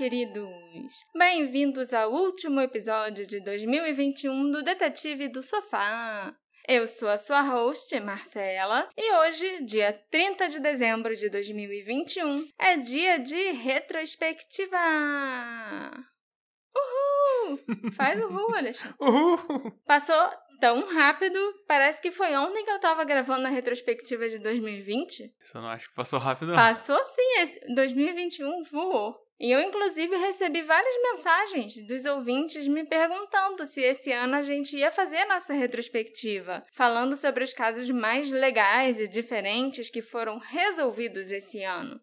queridos! Bem-vindos ao último episódio de 2021 do Detetive do Sofá. Eu sou a sua host, Marcela, e hoje, dia 30 de dezembro de 2021, é dia de retrospectiva! Uhul! Faz uhul, Alexandre. Uhul! Passou tão rápido, parece que foi ontem que eu tava gravando a retrospectiva de 2020. Isso eu não acho que passou rápido, não. Passou sim, esse 2021 voou. E eu, inclusive, recebi várias mensagens dos ouvintes me perguntando se esse ano a gente ia fazer nossa retrospectiva, falando sobre os casos mais legais e diferentes que foram resolvidos esse ano.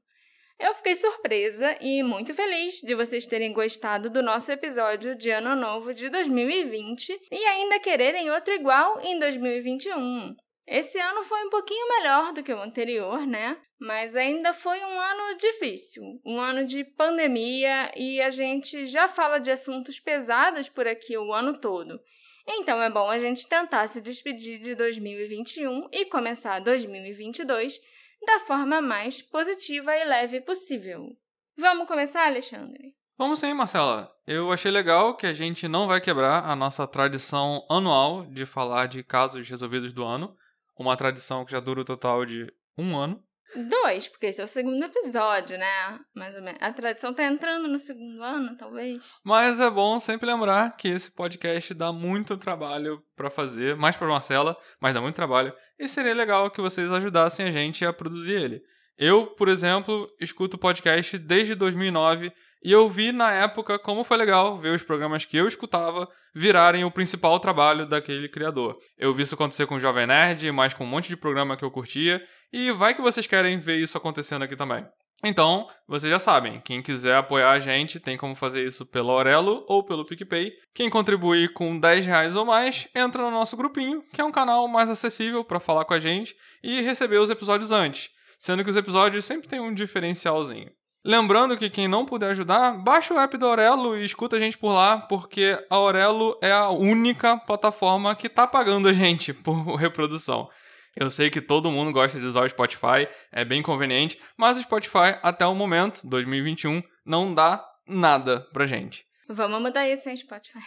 Eu fiquei surpresa e muito feliz de vocês terem gostado do nosso episódio de Ano Novo de 2020 e ainda quererem outro igual em 2021. Esse ano foi um pouquinho melhor do que o anterior, né? Mas ainda foi um ano difícil, um ano de pandemia e a gente já fala de assuntos pesados por aqui o ano todo. Então é bom a gente tentar se despedir de 2021 e começar 2022 da forma mais positiva e leve possível. Vamos começar, Alexandre? Vamos sim, Marcela. Eu achei legal que a gente não vai quebrar a nossa tradição anual de falar de casos resolvidos do ano. Uma tradição que já dura o total de um ano. Dois, porque esse é o segundo episódio, né? Mais ou menos. A tradição tá entrando no segundo ano, talvez. Mas é bom sempre lembrar que esse podcast dá muito trabalho para fazer, mais para Marcela, mas dá muito trabalho. E seria legal que vocês ajudassem a gente a produzir ele. Eu, por exemplo, escuto podcast desde 2009 e eu vi na época como foi legal ver os programas que eu escutava virarem o principal trabalho daquele criador. Eu vi isso acontecer com o Jovem Nerd, mas com um monte de programa que eu curtia, e vai que vocês querem ver isso acontecendo aqui também. Então, vocês já sabem, quem quiser apoiar a gente tem como fazer isso pelo Aurelo ou pelo PicPay. Quem contribuir com 10 reais ou mais, entra no nosso grupinho, que é um canal mais acessível para falar com a gente e receber os episódios antes, sendo que os episódios sempre têm um diferencialzinho. Lembrando que quem não puder ajudar, baixa o app do Aurelo e escuta a gente por lá, porque a Aurelo é a única plataforma que tá pagando a gente por reprodução. Eu sei que todo mundo gosta de usar o Spotify, é bem conveniente, mas o Spotify, até o momento, 2021, não dá nada pra gente. Vamos mudar isso, hein, Spotify?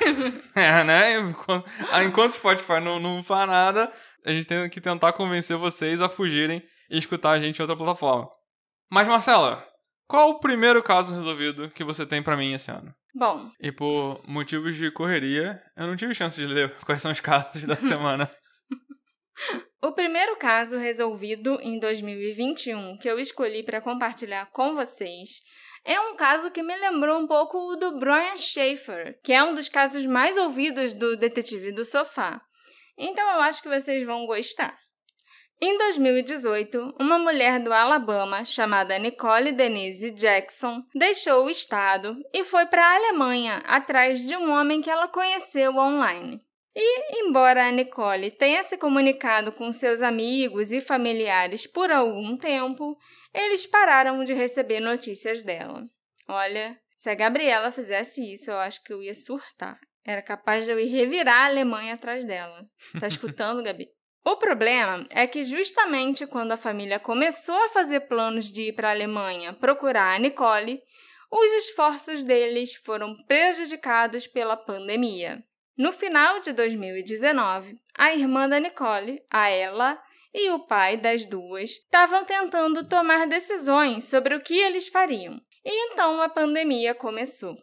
é, né? Enquanto, enquanto o Spotify não, não faz nada, a gente tem que tentar convencer vocês a fugirem e escutar a gente em outra plataforma. Mas, Marcela, qual o primeiro caso resolvido que você tem para mim esse ano? Bom. E por motivos de correria, eu não tive chance de ler quais são os casos da semana. O primeiro caso resolvido em 2021 que eu escolhi para compartilhar com vocês é um caso que me lembrou um pouco o do Brian Schaefer, que é um dos casos mais ouvidos do Detetive do Sofá. Então eu acho que vocês vão gostar. Em 2018, uma mulher do Alabama chamada Nicole Denise Jackson deixou o estado e foi para a Alemanha atrás de um homem que ela conheceu online. E, embora a Nicole tenha se comunicado com seus amigos e familiares por algum tempo, eles pararam de receber notícias dela. Olha, se a Gabriela fizesse isso, eu acho que eu ia surtar. Era capaz de eu ir revirar a Alemanha atrás dela. Tá escutando, Gabi? O problema é que justamente quando a família começou a fazer planos de ir para a Alemanha procurar a Nicole, os esforços deles foram prejudicados pela pandemia. No final de 2019, a irmã da Nicole, a Ella, e o pai das duas estavam tentando tomar decisões sobre o que eles fariam. E então a pandemia começou.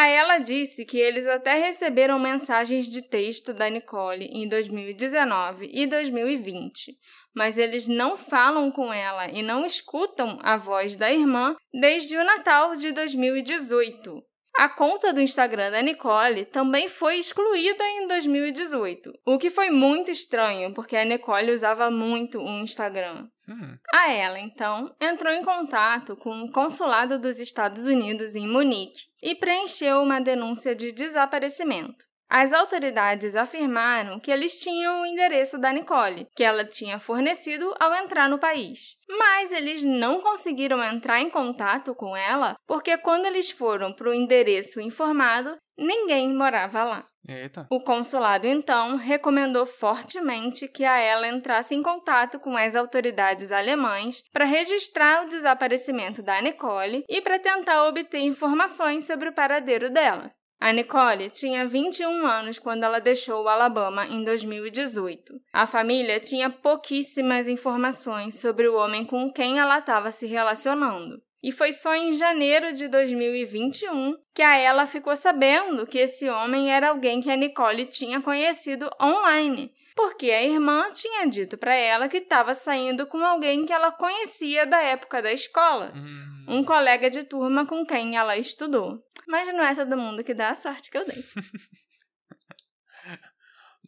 A ela disse que eles até receberam mensagens de texto da Nicole em 2019 e 2020, mas eles não falam com ela e não escutam a voz da irmã desde o Natal de 2018. A conta do Instagram da Nicole também foi excluída em 2018, o que foi muito estranho, porque a Nicole usava muito o Instagram. Hum. A ela, então, entrou em contato com o consulado dos Estados Unidos em Munique e preencheu uma denúncia de desaparecimento. As autoridades afirmaram que eles tinham o endereço da Nicole, que ela tinha fornecido ao entrar no país. Mas eles não conseguiram entrar em contato com ela porque, quando eles foram para o endereço informado, ninguém morava lá. Eita. O consulado, então, recomendou fortemente que a ela entrasse em contato com as autoridades alemãs para registrar o desaparecimento da Nicole e para tentar obter informações sobre o paradeiro dela. A Nicole tinha 21 anos quando ela deixou o Alabama em 2018. A família tinha pouquíssimas informações sobre o homem com quem ela estava se relacionando. E foi só em janeiro de 2021 que a ela ficou sabendo que esse homem era alguém que a Nicole tinha conhecido online, porque a irmã tinha dito para ela que estava saindo com alguém que ela conhecia da época da escola, Hum. um colega de turma com quem ela estudou. Mas não é todo mundo que dá a sorte que eu dei.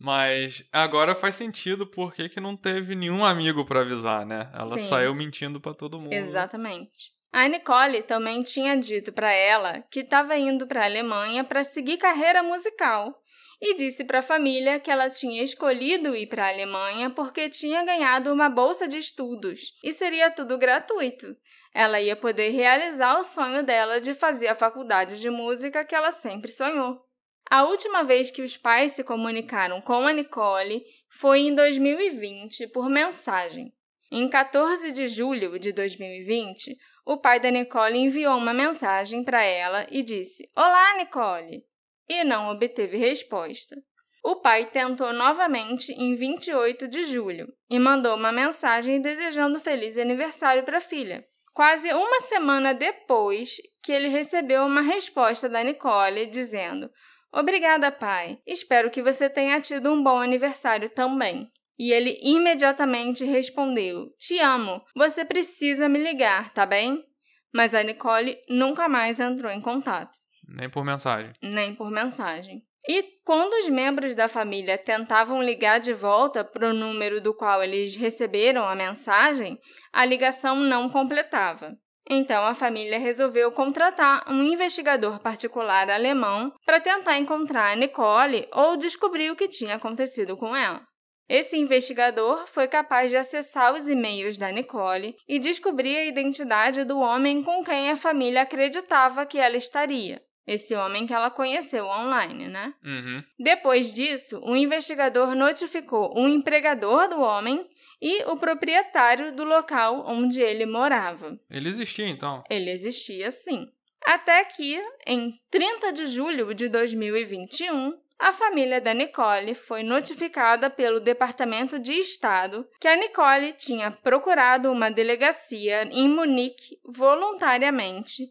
Mas agora faz sentido porque que não teve nenhum amigo pra avisar, né? Ela Sim. saiu mentindo pra todo mundo. Exatamente. A Nicole também tinha dito para ela que estava indo para a Alemanha para seguir carreira musical e disse para a família que ela tinha escolhido ir para a Alemanha porque tinha ganhado uma bolsa de estudos e seria tudo gratuito. Ela ia poder realizar o sonho dela de fazer a faculdade de música que ela sempre sonhou. A última vez que os pais se comunicaram com a Nicole foi em 2020 por mensagem. Em 14 de julho de 2020, o pai da Nicole enviou uma mensagem para ela e disse: Olá, Nicole! E não obteve resposta. O pai tentou novamente em 28 de julho e mandou uma mensagem desejando feliz aniversário para a filha. Quase uma semana depois que ele recebeu uma resposta da Nicole dizendo: Obrigada, pai. Espero que você tenha tido um bom aniversário também. E ele imediatamente respondeu: Te amo, você precisa me ligar, tá bem? Mas a Nicole nunca mais entrou em contato, Nem por mensagem. nem por mensagem. E quando os membros da família tentavam ligar de volta para o número do qual eles receberam a mensagem, a ligação não completava. Então a família resolveu contratar um investigador particular alemão para tentar encontrar a Nicole ou descobrir o que tinha acontecido com ela. Esse investigador foi capaz de acessar os e-mails da Nicole e descobrir a identidade do homem com quem a família acreditava que ela estaria. Esse homem que ela conheceu online, né? Uhum. Depois disso, o investigador notificou o empregador do homem e o proprietário do local onde ele morava. Ele existia, então. Ele existia sim. Até que, em 30 de julho de 2021, a família da Nicole foi notificada pelo Departamento de Estado que a Nicole tinha procurado uma delegacia em Munique voluntariamente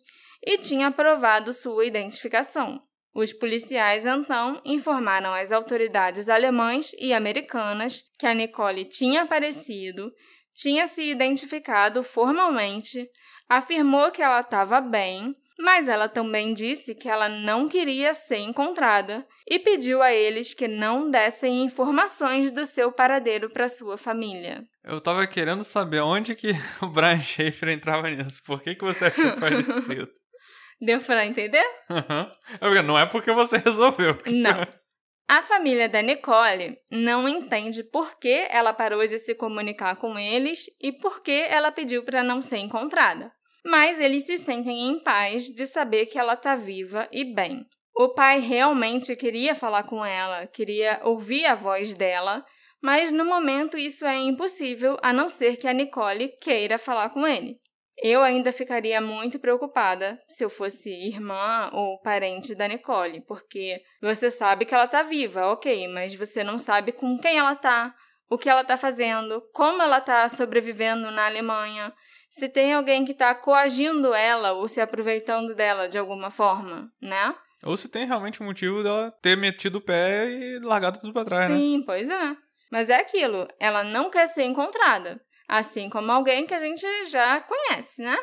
e tinha aprovado sua identificação. Os policiais então informaram às autoridades alemãs e americanas que a Nicole tinha aparecido, tinha se identificado formalmente, afirmou que ela estava bem, mas ela também disse que ela não queria ser encontrada e pediu a eles que não dessem informações do seu paradeiro para sua família. Eu tava querendo saber onde que o Brian Schaefer entrava nisso. Por que, que você achou parecido? Deu para entender? Porque Não é porque você resolveu. Não. A família da Nicole não entende por que ela parou de se comunicar com eles e por que ela pediu para não ser encontrada. Mas eles se sentem em paz de saber que ela está viva e bem. O pai realmente queria falar com ela, queria ouvir a voz dela, mas no momento isso é impossível a não ser que a Nicole queira falar com ele. Eu ainda ficaria muito preocupada se eu fosse irmã ou parente da Nicole, porque você sabe que ela tá viva, ok, mas você não sabe com quem ela tá, o que ela tá fazendo, como ela tá sobrevivendo na Alemanha, se tem alguém que tá coagindo ela ou se aproveitando dela de alguma forma, né? Ou se tem realmente um motivo dela ter metido o pé e largado tudo pra trás, né? Sim, pois é. Mas é aquilo, ela não quer ser encontrada, assim como alguém que a gente já conhece, né?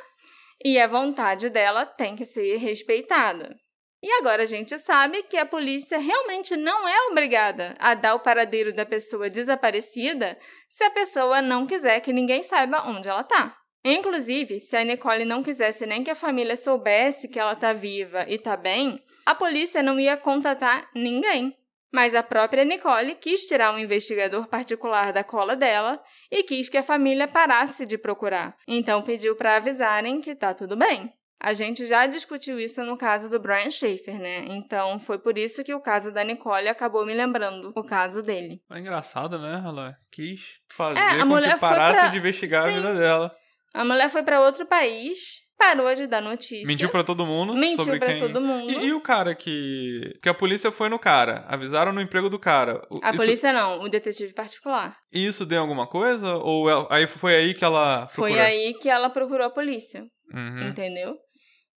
E a vontade dela tem que ser respeitada. E agora a gente sabe que a polícia realmente não é obrigada a dar o paradeiro da pessoa desaparecida se a pessoa não quiser que ninguém saiba onde ela tá. Inclusive, se a Nicole não quisesse nem que a família soubesse que ela tá viva e tá bem, a polícia não ia contatar ninguém. Mas a própria Nicole quis tirar um investigador particular da cola dela e quis que a família parasse de procurar. Então pediu para avisarem que tá tudo bem. A gente já discutiu isso no caso do Brian Schaefer, né? Então foi por isso que o caso da Nicole acabou me lembrando o caso dele. É engraçado, né? Ela quis fazer É, a com que parasse pra- de investigar Sim. a vida dela. A mulher foi pra outro país, parou de dar notícia. Mentiu pra todo mundo. Mentiu sobre pra quem... todo mundo. E, e o cara que. Que a polícia foi no cara. Avisaram no emprego do cara. O- A isso, polícia não, o detetive particular. Isso deu alguma coisa? Ou ela- aí foi aí que ela. Foi procurou? aí que ela procurou a polícia, Uhum. entendeu?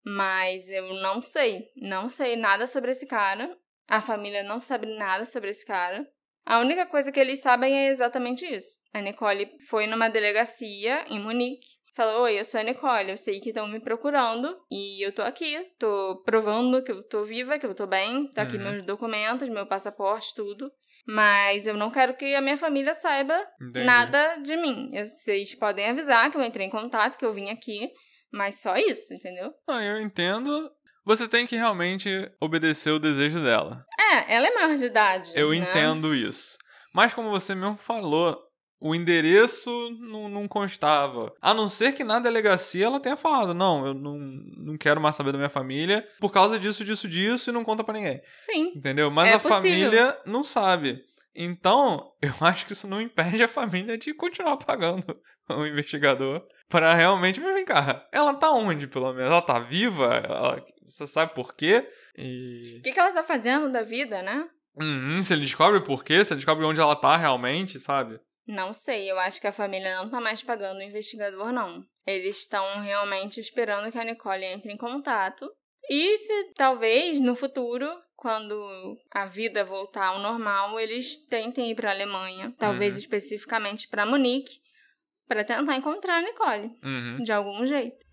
Mas eu não sei. Não sei nada sobre esse cara. A família não sabe nada sobre esse cara. A única coisa que eles sabem é exatamente isso. A Nicole foi numa delegacia em Munique. Falou, oi, eu sou a Nicole, eu sei que estão me procurando e eu tô aqui, tô provando que eu tô viva, que eu tô bem, tá aqui Uhum. meus documentos, meu passaporte, tudo. Mas eu não quero que a minha família saiba Entendi. nada de mim. Vocês podem avisar que eu entrei em contato, que eu vim aqui, mas só isso, entendeu? Não, eu entendo. Você tem que realmente obedecer o desejo dela. É, ela é maior de idade. Eu né? entendo isso. Mas como você mesmo falou, o endereço não, não constava. A não ser que na delegacia ela tenha falado: não, eu não, não quero mais saber da minha família por causa disso, disso, disso e não conta pra ninguém. Sim. Entendeu? Mas É a possível. família não sabe. Então, eu acho que isso não impede a família de continuar pagando o investigador para realmente. Mas vem cá, ela tá onde, pelo menos? Ela tá viva? Ela- Você sabe por quê? E. O que, que ela tá fazendo da vida, né? Uhum, se ele descobre por quê, se ele descobre onde ela tá realmente, sabe? Não sei, eu acho que a família não tá mais pagando o investigador, não. Eles estão realmente esperando que a Nicole entre em contato. E se talvez no futuro, quando a vida voltar ao normal, eles tentem ir pra Alemanha, talvez Uhum. especificamente pra Munique, pra tentar encontrar a Nicole. Uhum. de algum jeito.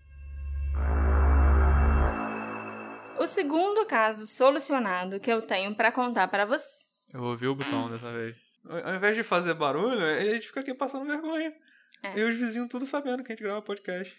O segundo caso solucionado que eu tenho pra contar pra você. Eu ouvi o botão dessa vez. Ao invés de fazer barulho, a gente fica aqui passando vergonha. É. E os vizinhos tudo sabendo que a gente grava podcast.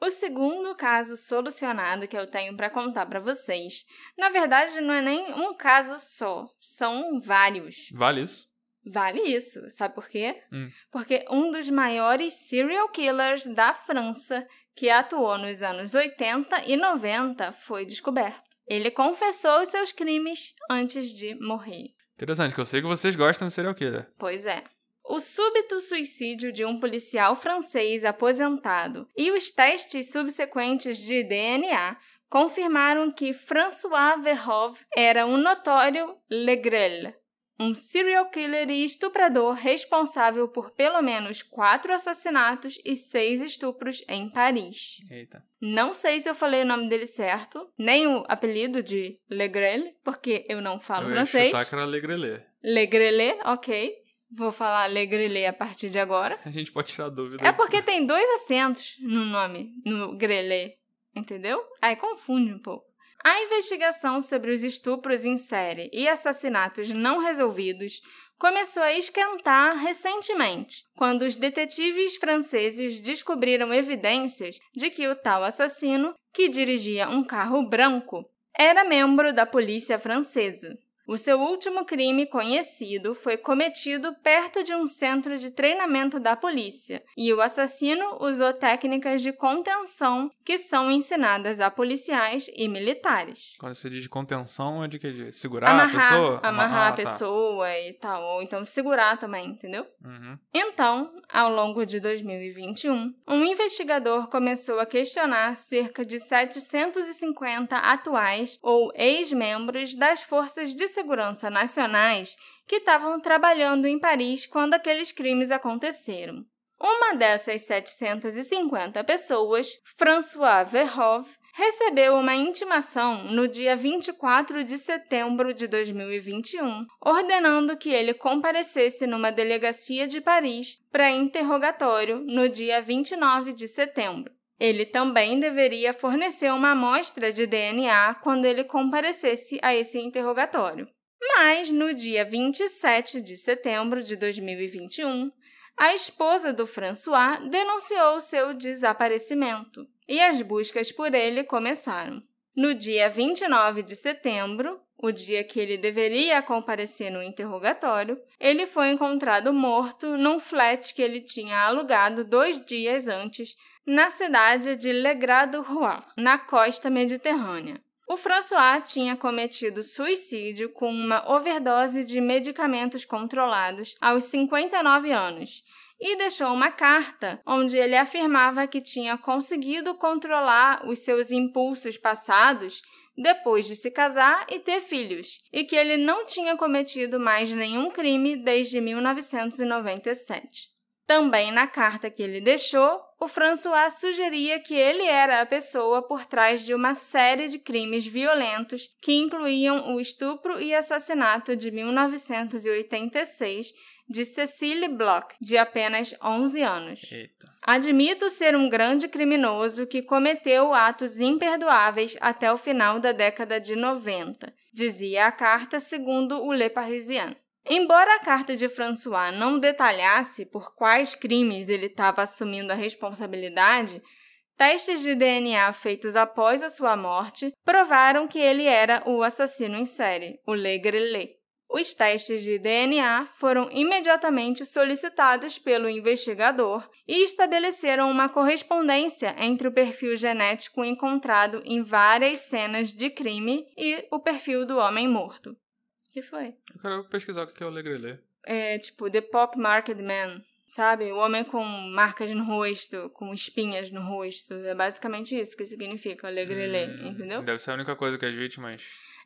O segundo caso solucionado que eu tenho pra contar pra vocês, na verdade não é nem um caso só, são vários. Vale isso? Vale isso, sabe por quê? Hum. Porque um dos maiores serial killers da França, que atuou nos anos 80 e 90, foi descoberto. Ele confessou os seus crimes antes de morrer. Interessante, que eu sei que vocês gostam de serial killer. Pois é. O súbito suicídio de um policial francês aposentado e os testes subsequentes de DNA confirmaram que François Verhove era um notório Legrel, um serial killer e estuprador responsável por pelo menos quatro assassinatos e seis estupros em Paris. Eita. Não sei se eu falei o nome dele certo, nem o apelido de Legrel, porque eu não falo eu ia francês. chutar que era Legrelê. Legrelé, ok. Vou falar Legrelé a partir de agora. A gente pode tirar dúvida. É porque tem dois acentos no nome, no grelé, entendeu? Aí confunde um pouco. A investigação sobre os estupros em série e assassinatos não resolvidos começou a esquentar recentemente, quando os detetives franceses descobriram evidências de que o tal assassino, que dirigia um carro branco, era membro da polícia francesa. O seu último crime conhecido foi cometido perto de um centro de treinamento da polícia, e o assassino usou técnicas de contenção que são ensinadas a policiais e militares. Quando você diz contenção, é de que? De segurar amarrar, a pessoa? amarrar a tá. pessoa e tal, ou então segurar também, entendeu? Uhum. Então, ao longo de 2021, um investigador começou a questionar cerca de 750 atuais ou ex-membros das forças de segurança nacionais que estavam trabalhando em Paris quando aqueles crimes aconteceram. Uma dessas 750 pessoas, François Verhove, recebeu uma intimação no dia 24 de setembro de 2021, ordenando que ele comparecesse numa delegacia de Paris para interrogatório no dia 29 de setembro. Ele também deveria fornecer uma amostra de DNA quando ele comparecesse a esse interrogatório. Mas no dia 27 de setembro de 2021, a esposa do François denunciou seu desaparecimento e as buscas por ele começaram. No dia 29 de setembro, o dia que ele deveria comparecer no interrogatório, ele foi encontrado morto num flat que ele tinha alugado dois dias antes na cidade de Legrado-Roi, na costa mediterrânea. O François tinha cometido suicídio com uma overdose de medicamentos controlados aos 59 anos e deixou uma carta onde ele afirmava que tinha conseguido controlar os seus impulsos passados depois de se casar e ter filhos, e que ele não tinha cometido mais nenhum crime desde 1997. Também na carta que ele deixou, o François sugeria que ele era a pessoa por trás de uma série de crimes violentos que incluíam o estupro e assassinato de 1986 de Cecily Bloch, de apenas 11 anos. Eita. Admito ser um grande criminoso que cometeu atos imperdoáveis até o final da década de 90, dizia a carta segundo o Le Parisien. Embora a carta de François não detalhasse por quais crimes ele estava assumindo a responsabilidade, testes de DNA feitos após a sua morte provaram que ele era o assassino em série, o Le Grellet. Os testes de DNA foram imediatamente solicitados pelo investigador e estabeleceram uma correspondência entre o perfil genético encontrado em várias cenas de crime e o perfil do homem morto. Que foi? Eu quero pesquisar o que é o Legrelê. É tipo The Pock Marked Man, sabe? O homem com marcas no rosto, com espinhas no rosto. É basicamente isso que significa Legrelê, Hum, entendeu? Deve ser a única coisa que as vítimas.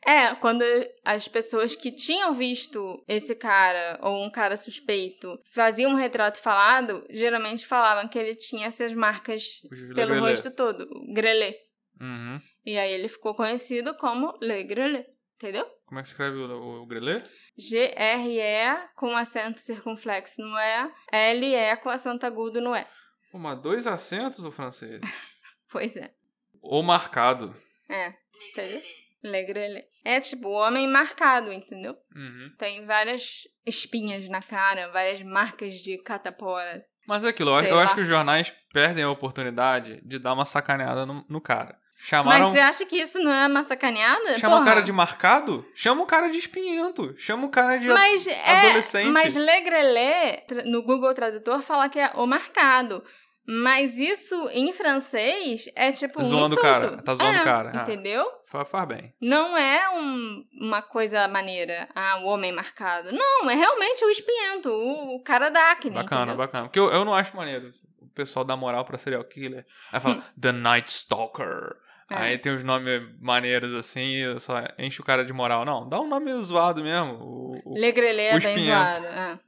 É, quando as pessoas que tinham visto esse cara ou um cara suspeito faziam um retrato falado, geralmente falavam que ele tinha essas marcas pelo Legrelê. rosto todo, o grelê. Uhum. E aí ele ficou conhecido como Le Grelé, entendeu? Como é que se escreve o, o, o Grelê? G-R-E com acento circunflexo no E, L-E com acento agudo no E. Mas dois acentos o francês. Pois é. Ou marcado. É, entendeu? Le Grelé. É tipo o homem marcado, entendeu? Uhum. Tem várias espinhas na cara, várias marcas de catapora. Mas é aquilo, eu, acho- Sei eu lá. acho que os jornais perdem a oportunidade de dar uma sacaneada no, no cara. Chamaram. Mas você acha que isso não é uma sacaneada? Chama o Porra. cara de marcado? Chama o cara de espinhento. Chama o cara de. Mas é, adolescente. mas Le Grelé, tra- no Google Tradutor, fala que é o marcado. Mas isso em francês é tipo um Zoando o insulto. cara, tá zoando É, o cara, ah. Entendeu? Faz, bem. Não é um- uma coisa maneira, ah, o homem marcado. Não, é realmente o espinhento, o, o cara da acne. Bacana, entendeu? bacana. Porque eu, eu não acho maneiro o pessoal dá moral pra serial killer. Aí fala, The Night Stalker. É. Aí tem uns nomes maneiros assim, só enche o cara de moral. Não, dá um nome zoado mesmo. O, o- Le Grelé o é bem zoado. é.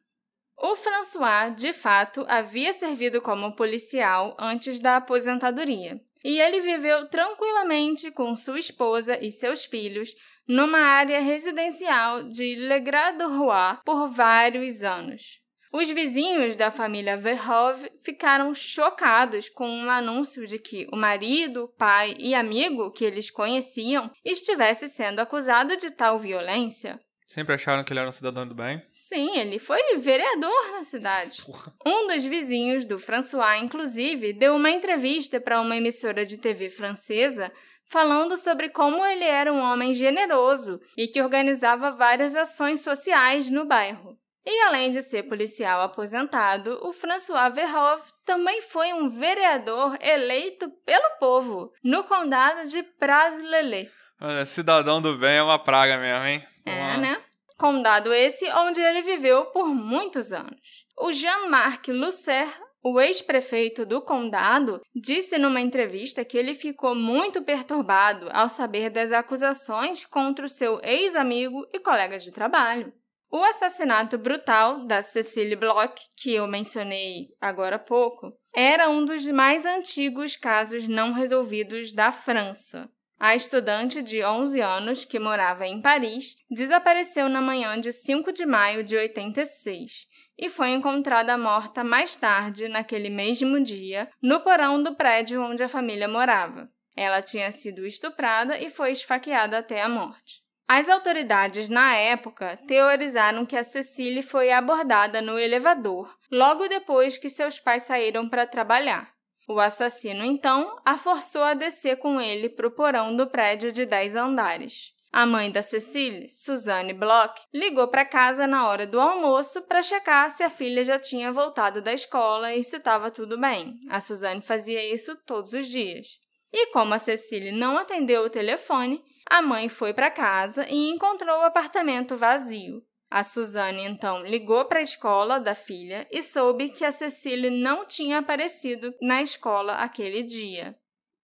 O François, de fato, havia servido como policial antes da aposentadoria. E ele viveu tranquilamente com sua esposa e seus filhos numa área residencial de Le Grade-Roi por vários anos. Os vizinhos da família Verhove ficaram chocados com um anúncio de que o marido, pai e amigo que eles conheciam estivesse sendo acusado de tal violência. Sempre acharam que ele era um cidadão do bem. Sim, ele foi vereador na cidade. Porra. Um dos vizinhos do François, inclusive, deu uma entrevista para uma emissora de TV francesa falando sobre como ele era um homem generoso e que organizava várias ações sociais no bairro. E além de ser policial aposentado, o François Verhoeven também foi um vereador eleito pelo povo no condado de Pras-le-Lé. Olha, Cidadão do bem é uma praga mesmo, hein? É, né? Condado esse onde ele viveu por muitos anos. O Jean-Marc Lusser, o ex-prefeito do condado, disse numa entrevista que ele ficou muito perturbado ao saber das acusações contra o seu ex-amigo e colega de trabalho. O assassinato brutal da Cecily Bloch, que eu mencionei agora há pouco, era um dos mais antigos casos não resolvidos da França. A estudante de 11 anos, que morava em Paris, desapareceu na manhã de 5 de maio de 86 e foi encontrada morta mais tarde, naquele mesmo dia, no porão do prédio onde a família morava. Ela tinha sido estuprada e foi esfaqueada até a morte. As autoridades na época teorizaram que a Cecily foi abordada no elevador logo depois que seus pais saíram para trabalhar. O assassino, então, a forçou a descer com ele para o porão do prédio de 10 andares. A mãe da Cecília, Suzanne Bloch, ligou para casa na hora do almoço para checar se a filha já tinha voltado da escola e se estava tudo bem. A Suzanne fazia isso todos os dias. E como a Cecília não atendeu o telefone, a mãe foi para casa e encontrou o apartamento vazio. A Suzane então ligou para a escola da filha e soube que a Cecília não tinha aparecido na escola aquele dia.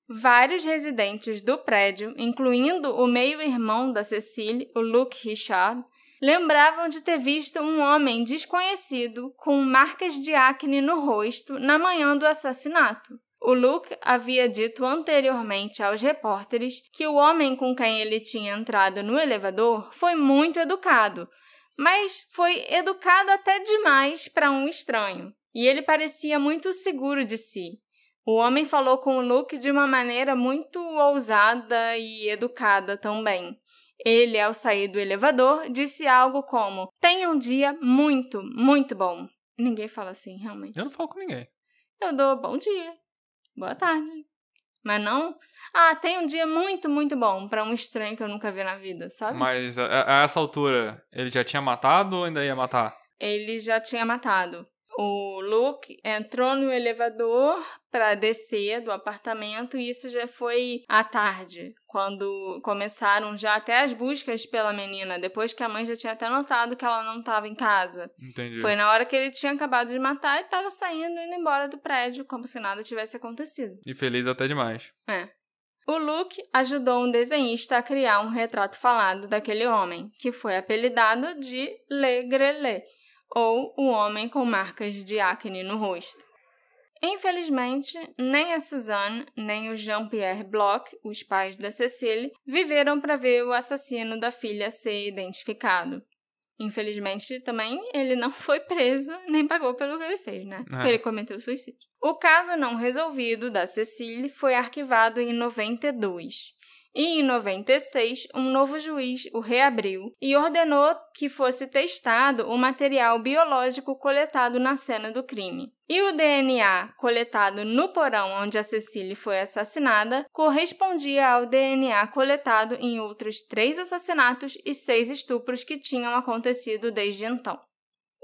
Vários residentes do prédio, incluindo o meio-irmão da Cecília, o Luke Richard, lembravam de ter visto um homem desconhecido com marcas de acne no rosto na manhã do assassinato. O Luke havia dito anteriormente aos repórteres que o homem com quem ele tinha entrado no elevador foi muito educado, mas foi educado até demais para um estranho, e ele parecia muito seguro de si. O homem falou com o Luke de uma maneira muito ousada e educada também. Ele, ao sair do elevador, disse algo como: Tenha um dia muito, muito bom. Ninguém fala assim, realmente. Eu não falo com ninguém. Eu dou bom dia, boa tarde. Mas não, ah, tem um dia muito, muito bom para um estranho que eu nunca vi na vida, sabe? Mas a, a essa altura, ele já tinha matado ou ainda ia matar? Ele já tinha matado. O Luke entrou no elevador para descer do apartamento e isso já foi à tarde, quando começaram já até as buscas pela menina, depois que a mãe já tinha até notado que ela não estava em casa. Entendi. Foi na hora que ele tinha acabado de matar e estava saindo indo embora do prédio, como se nada tivesse acontecido. E feliz até demais. É. O Luke ajudou um desenhista a criar um retrato falado daquele homem, que foi apelidado de Le Grelé, ou o homem com marcas de acne no rosto. Infelizmente, nem a Suzanne nem o Jean-Pierre Bloch, os pais da Cecile, viveram para ver o assassino da filha ser identificado. Infelizmente, também ele não foi preso nem pagou pelo que ele fez, né? Porque é. ele cometeu suicídio. O caso não resolvido da Cecile foi arquivado em 92. E em 96, um novo juiz o reabriu e ordenou que fosse testado o material biológico coletado na cena do crime. E o DNA coletado no porão onde a Cecily foi assassinada correspondia ao DNA coletado em outros três assassinatos e seis estupros que tinham acontecido desde então.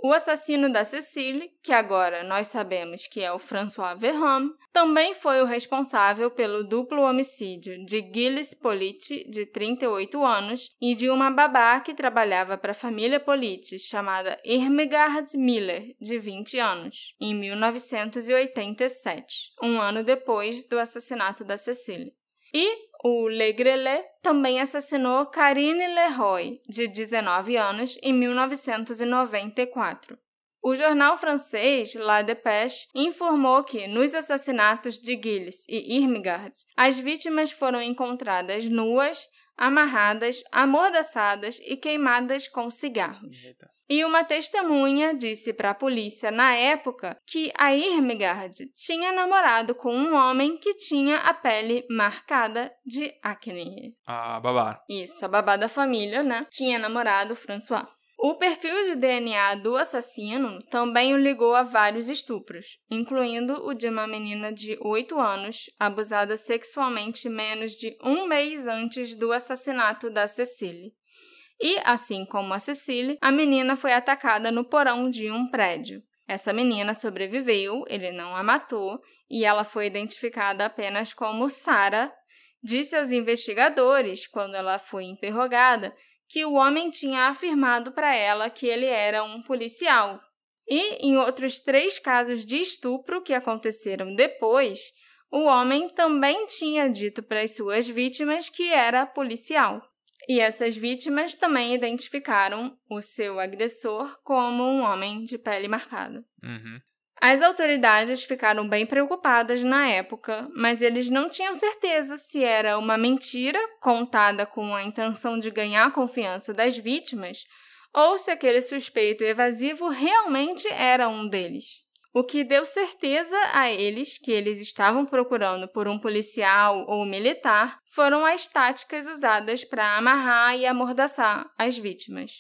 O assassino da Cecile, que agora nós sabemos que é o François Verhomme, também foi o responsável pelo duplo homicídio de Gilles Politi, de 38 anos, e de uma babá que trabalhava para a família Politi, chamada Irmgard Miller, de 20 anos, em 1987, um ano depois do assassinato da Cecile. E o Legrelé também assassinou Karine Leroy, de 19 anos, em 1994. O jornal francês La Dépêche informou que, nos assassinatos de Gilles e Irmgard, as vítimas foram encontradas nuas, amarradas, amordaçadas e queimadas com cigarros. Eita. E uma testemunha disse para a polícia na época que a Irmgard tinha namorado com um homem que tinha a pele marcada de acne. A babá. Isso, a babá da família, né? Tinha namorado François. O perfil de DNA do assassino também o ligou a vários estupros, incluindo o de uma menina de 8 anos, abusada sexualmente menos de um mês antes do assassinato da Cecily. E, assim como a Cecily, a menina foi atacada no porão de um prédio. Essa menina sobreviveu, ele não a matou, e ela foi identificada apenas como Sara. Disse aos investigadores, quando ela foi interrogada, que o homem tinha afirmado para ela que ele era um policial. E em outros três casos de estupro que aconteceram depois, o homem também tinha dito para as suas vítimas que era policial. E essas vítimas também identificaram o seu agressor como um homem de pele marcada. Uhum. As autoridades ficaram bem preocupadas na época, mas eles não tinham certeza se era uma mentira contada com a intenção de ganhar a confiança das vítimas ou se aquele suspeito evasivo realmente era um deles o que deu certeza a eles que eles estavam procurando por um policial ou militar foram as táticas usadas para amarrar e amordaçar as vítimas.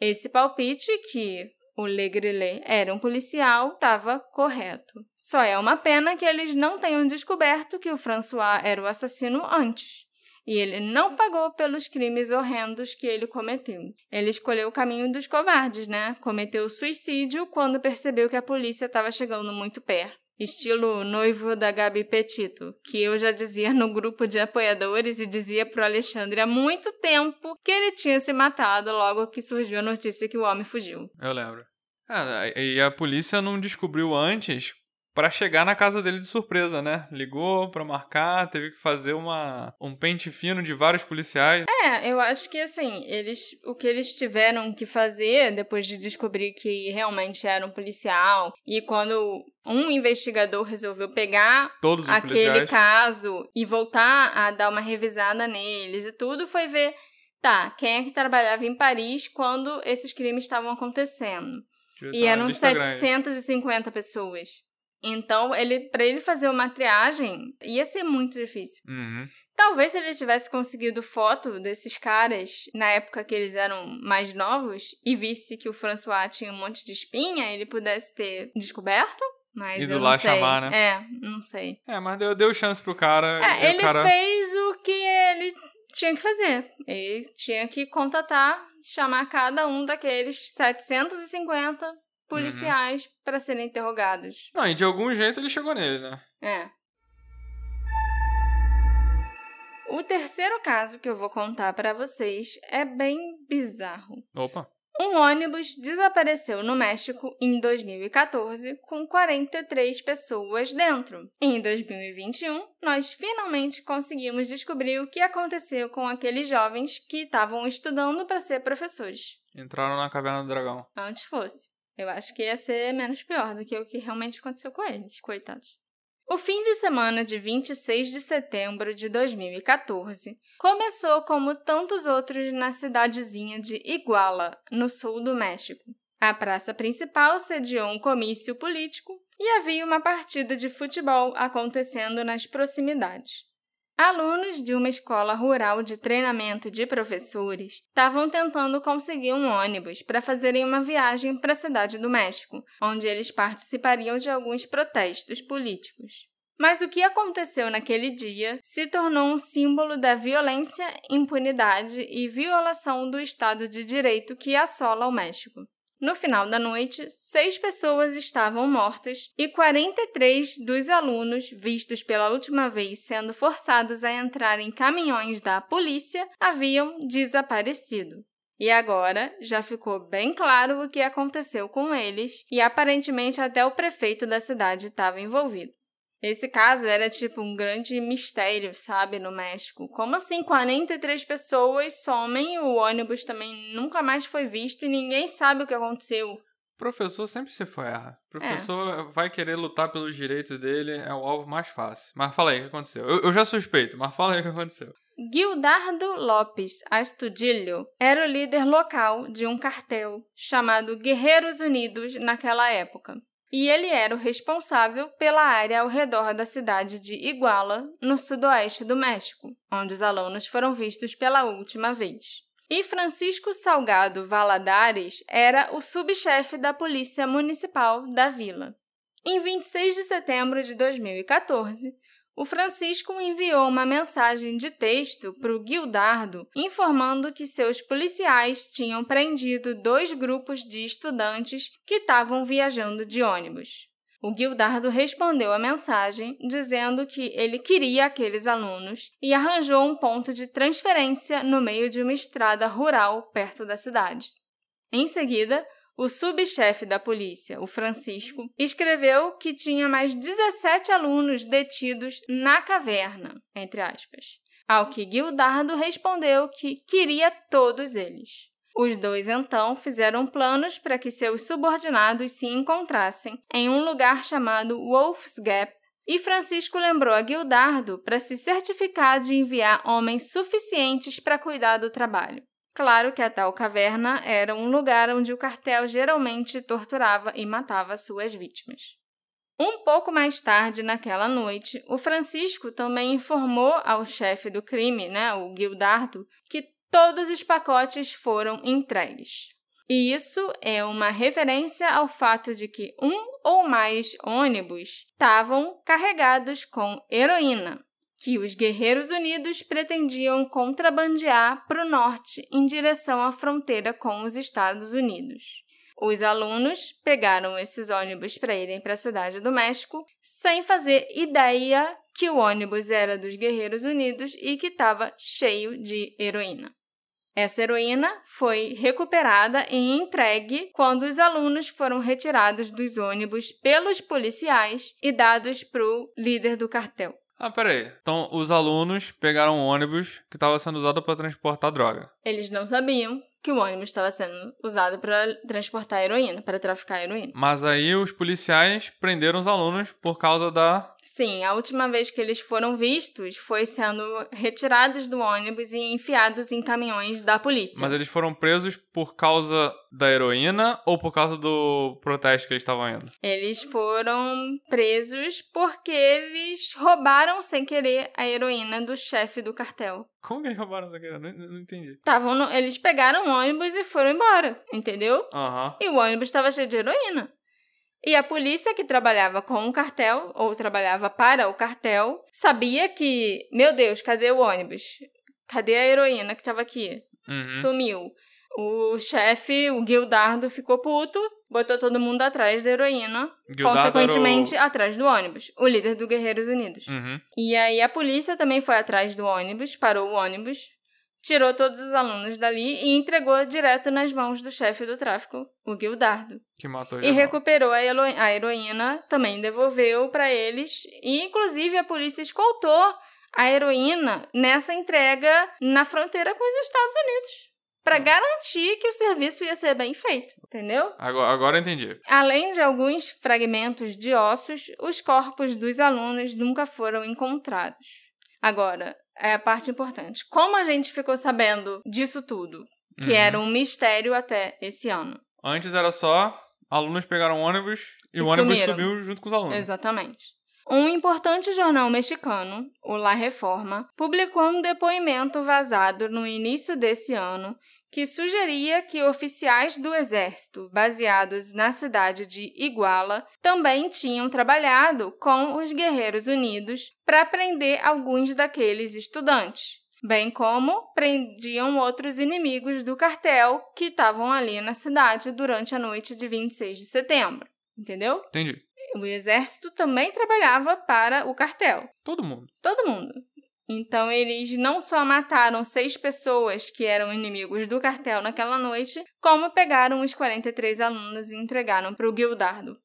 Esse palpite, que o Legrelé era um policial, estava correto. Só é uma pena que eles não tenham descoberto que o François era o assassino antes. E ele não pagou pelos crimes horrendos que ele cometeu. Ele escolheu o caminho dos covardes, né? Cometeu suicídio quando percebeu que a polícia estava chegando muito perto. Estilo noivo da Gabi Petito, que eu já dizia no grupo de apoiadores e dizia pro Alexandre há muito tempo que ele tinha se matado logo que surgiu a notícia que o homem fugiu. Eu lembro. É, e a polícia não descobriu antes para chegar na casa dele de surpresa, né? Ligou para marcar, teve que fazer uma, um pente fino de vários policiais. É, eu acho que assim, eles o que eles tiveram que fazer depois de descobrir que realmente era um policial e quando um investigador resolveu pegar aquele policiais. caso e voltar a dar uma revisada neles e tudo foi ver, tá, quem é que trabalhava em Paris quando esses crimes estavam acontecendo. E eram 750 grande. pessoas. Então, ele para ele fazer uma triagem ia ser muito difícil. Uhum. Talvez se ele tivesse conseguido foto desses caras na época que eles eram mais novos e visse que o François tinha um monte de espinha, ele pudesse ter descoberto. Mas Ido eu não lá sei. chamar, né? É, não sei. É, mas deu, deu chance pro cara. É, ele cara... fez o que ele tinha que fazer. Ele tinha que contatar, chamar cada um daqueles 750 policiais uhum. para serem interrogados. Não, e de algum jeito ele chegou nele, né? É. O terceiro caso que eu vou contar para vocês é bem bizarro. Opa. Um ônibus desapareceu no México em 2014 com 43 pessoas dentro. Em 2021, nós finalmente conseguimos descobrir o que aconteceu com aqueles jovens que estavam estudando para ser professores. Entraram na caverna do dragão. Antes fosse. Eu acho que ia ser menos pior do que o que realmente aconteceu com eles, coitados. O fim de semana de 26 de setembro de 2014 começou como tantos outros na cidadezinha de Iguala, no sul do México. A praça principal sediou um comício político e havia uma partida de futebol acontecendo nas proximidades. Alunos de uma escola rural de treinamento de professores estavam tentando conseguir um ônibus para fazerem uma viagem para a cidade do México, onde eles participariam de alguns protestos políticos. Mas o que aconteceu naquele dia se tornou um símbolo da violência, impunidade e violação do Estado de Direito que assola o México. No final da noite, seis pessoas estavam mortas e 43 dos alunos, vistos pela última vez sendo forçados a entrar em caminhões da polícia, haviam desaparecido. E agora já ficou bem claro o que aconteceu com eles, e aparentemente até o prefeito da cidade estava envolvido. Esse caso era tipo um grande mistério, sabe, no México. Como assim 43 pessoas somem o ônibus também nunca mais foi visto e ninguém sabe o que aconteceu? Professor sempre se ferra. Professor é. vai querer lutar pelos direitos dele, é o alvo mais fácil. Mas fala aí o que aconteceu. Eu, eu já suspeito, mas fala aí o que aconteceu. Guildardo Lopes Astudillo era o líder local de um cartel chamado Guerreiros Unidos naquela época e ele era o responsável pela área ao redor da cidade de Iguala, no sudoeste do México, onde os alunos foram vistos pela última vez. E Francisco Salgado Valadares era o subchefe da Polícia Municipal da vila. Em 26 de setembro de 2014, o Francisco enviou uma mensagem de texto para o Guildardo informando que seus policiais tinham prendido dois grupos de estudantes que estavam viajando de ônibus. O Guildardo respondeu a mensagem dizendo que ele queria aqueles alunos e arranjou um ponto de transferência no meio de uma estrada rural perto da cidade. Em seguida, o subchefe da polícia, o Francisco, escreveu que tinha mais 17 alunos detidos na caverna, entre aspas. Ao que Guildardo respondeu que queria todos eles. Os dois então fizeram planos para que seus subordinados se encontrassem em um lugar chamado Wolf's Gap, e Francisco lembrou a Guildardo para se certificar de enviar homens suficientes para cuidar do trabalho. Claro que a tal caverna era um lugar onde o cartel geralmente torturava e matava suas vítimas. Um pouco mais tarde naquela noite, o Francisco também informou ao chefe do crime, né, o Guildardo, que todos os pacotes foram entregues. E isso é uma referência ao fato de que um ou mais ônibus estavam carregados com heroína, que os Guerreiros Unidos pretendiam contrabandear para o norte em direção à fronteira com os Estados Unidos. Os alunos pegaram esses ônibus para irem para a cidade do México sem fazer ideia que o ônibus era dos Guerreiros Unidos e que estava cheio de heroína. Essa heroína foi recuperada e entregue quando os alunos foram retirados dos ônibus pelos policiais e dados para o líder do cartel. Ah, peraí. Então, os alunos pegaram um ônibus que estava sendo usado para transportar droga. Eles não sabiam que o ônibus estava sendo usado para transportar heroína, para traficar heroína. Mas aí os policiais prenderam os alunos por causa da. Sim, a última vez que eles foram vistos foi sendo retirados do ônibus e enfiados em caminhões da polícia. Mas eles foram presos por causa da heroína ou por causa do protesto que eles estavam indo? Eles foram presos porque eles roubaram sem querer a heroína do chefe do cartel. Como que eles roubaram sem querer? Não, não entendi. Tavam no... Eles pegaram o ônibus e foram embora, entendeu? Aham. E o ônibus estava cheio de heroína. E a polícia que trabalhava com o cartel, ou trabalhava para o cartel, sabia que, meu Deus, cadê o ônibus? Cadê a heroína que estava aqui? Uhum. Sumiu. O chefe, o Guildardo, ficou puto, botou todo mundo atrás da heroína, Guildardo consequentemente era atrás do ônibus, o líder do Guerreiros Unidos. o... Uhum. E aí a polícia também foi atrás do ônibus, parou o ônibus, tirou todos os alunos dali e entregou direto nas mãos do chefe do tráfico, o Guildardo. Que matou E geral. recuperou a, a heroína, também devolveu para eles, e inclusive a polícia escoltou a heroína nessa entrega na fronteira com os Estados Unidos. Para garantir que o serviço ia ser bem feito, entendeu? Agora, agora entendi. Além de alguns fragmentos de ossos, os corpos dos alunos nunca foram encontrados. Agora, é a parte importante. Como a gente ficou sabendo disso tudo? Que Uhum. era um mistério até esse ano. Antes era só alunos pegaram ônibus e, E o ônibus sumiram. subiu junto com os alunos. Exatamente. Um importante jornal mexicano, o La Reforma, publicou um depoimento vazado no início desse ano que sugeria que oficiais do exército baseados na cidade de Iguala também tinham trabalhado com os Guerreiros Unidos para prender alguns daqueles estudantes, bem como prendiam outros inimigos do cartel que estavam ali na cidade durante a noite de 26 de setembro. Entendeu? Entendi. O exército também trabalhava para o cartel. Todo mundo. Todo mundo. Então, eles não só mataram seis pessoas que eram inimigos do cartel naquela noite, como pegaram os 43 alunos e entregaram para o Guildardo.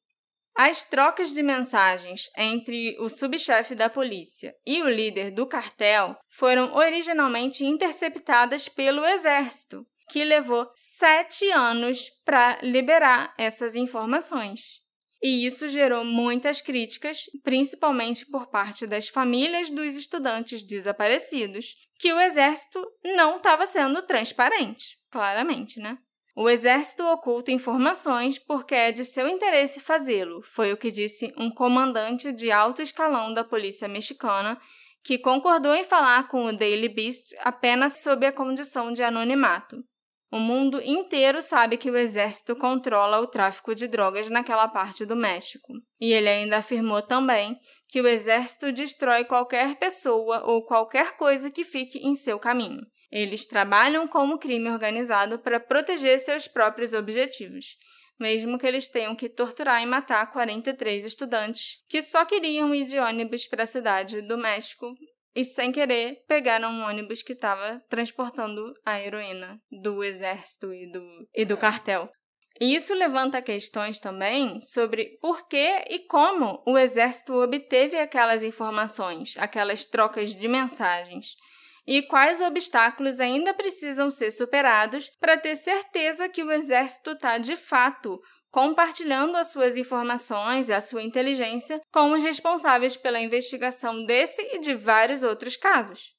As trocas de mensagens entre o subchefe da polícia e o líder do cartel foram originalmente interceptadas pelo exército, que levou sete anos para liberar essas informações. E isso gerou muitas críticas, principalmente por parte das famílias dos estudantes desaparecidos, que o exército não estava sendo transparente, claramente, né? O exército oculta informações porque é de seu interesse fazê-lo, foi o que disse um comandante de alto escalão da polícia mexicana que concordou em falar com o Daily Beast apenas sob a condição de anonimato. O mundo inteiro sabe que o exército controla o tráfico de drogas naquela parte do México. E ele ainda afirmou também que o exército destrói qualquer pessoa ou qualquer coisa que fique em seu caminho. Eles trabalham como crime organizado para proteger seus próprios objetivos, mesmo que eles tenham que torturar e matar 43 estudantes que só queriam ir de ônibus para a cidade do México e, sem querer, pegaram um ônibus que estava transportando a heroína do exército e do, e do cartel. E isso levanta questões também sobre por que e como o exército obteve aquelas informações, aquelas trocas de mensagens, e quais obstáculos ainda precisam ser superados para ter certeza que o exército está de fato compartilhando as suas informações e a sua inteligência com os responsáveis pela investigação desse e de vários outros casos.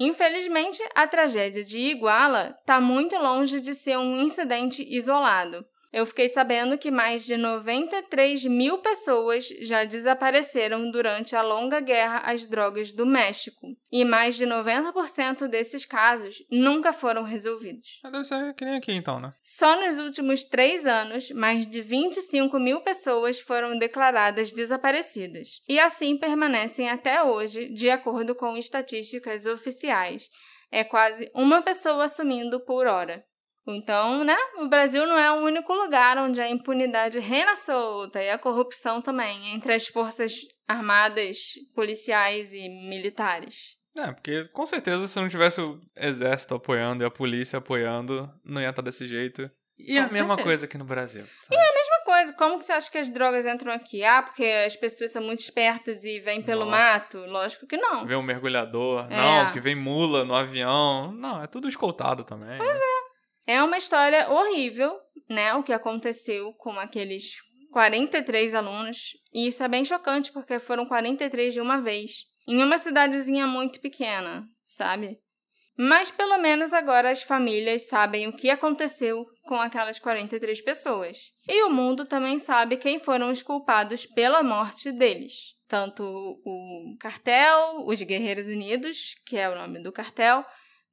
Infelizmente, a tragédia de Iguala está muito longe de ser um incidente isolado. Eu fiquei sabendo que mais de 93 mil pessoas já desapareceram durante a longa guerra às drogas do México. E mais de 90% desses casos nunca foram resolvidos. Deve ser que nem aqui então, né? Só nos últimos três anos, mais de 25 mil pessoas foram declaradas desaparecidas. E assim permanecem até hoje, de acordo com estatísticas oficiais. É quase uma pessoa sumindo por hora. Então, né, o Brasil não é o único lugar onde a impunidade reina solta e a corrupção também entre as forças armadas, policiais e militares. É, porque com certeza se não tivesse o exército apoiando e a polícia apoiando, não ia estar desse jeito. E Com a mesma certeza. coisa aqui no Brasil. sabe? Mesma coisa, como que você acha que as drogas entram aqui? Ah, porque as pessoas são muito espertas e vêm pelo Nossa. mato? Lógico que não. Vem um mergulhador. É. Não, que vem mula no avião. Não, é tudo escoltado também. Pois é. É uma história horrível, né? O que aconteceu com aqueles 43 alunos. E isso é bem chocante, porque foram 43 de uma vez. Em uma cidadezinha muito pequena, sabe? Mas pelo menos agora as famílias sabem o que aconteceu com aquelas 43 pessoas. E o mundo também sabe quem foram os culpados pela morte deles. Tanto o cartel, os Guerreiros Unidos, que é o nome do cartel,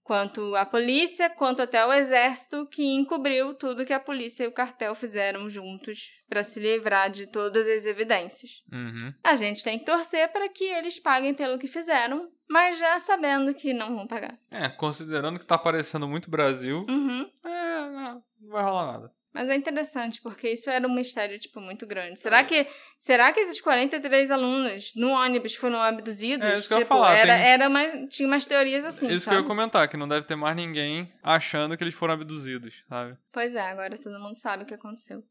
quanto a polícia, quanto até o exército que encobriu tudo que a polícia e o cartel fizeram juntos para se livrar de todas as evidências. Uhum. A gente tem que torcer para que eles paguem pelo que fizeram, mas já sabendo que não vão pagar. É, considerando que tá parecendo muito Brasil, Uhum. é, não vai rolar nada. Mas é interessante, porque isso era um mistério, tipo, muito grande. Será que, será que esses 43 alunos no ônibus foram abduzidos? É, isso que eu ia tipo, falar, era, tem- era uma, tinha umas teorias assim, Isso que sabe? eu ia comentar, que não deve ter mais ninguém achando que eles foram abduzidos, sabe? Pois é, agora todo mundo sabe o que aconteceu.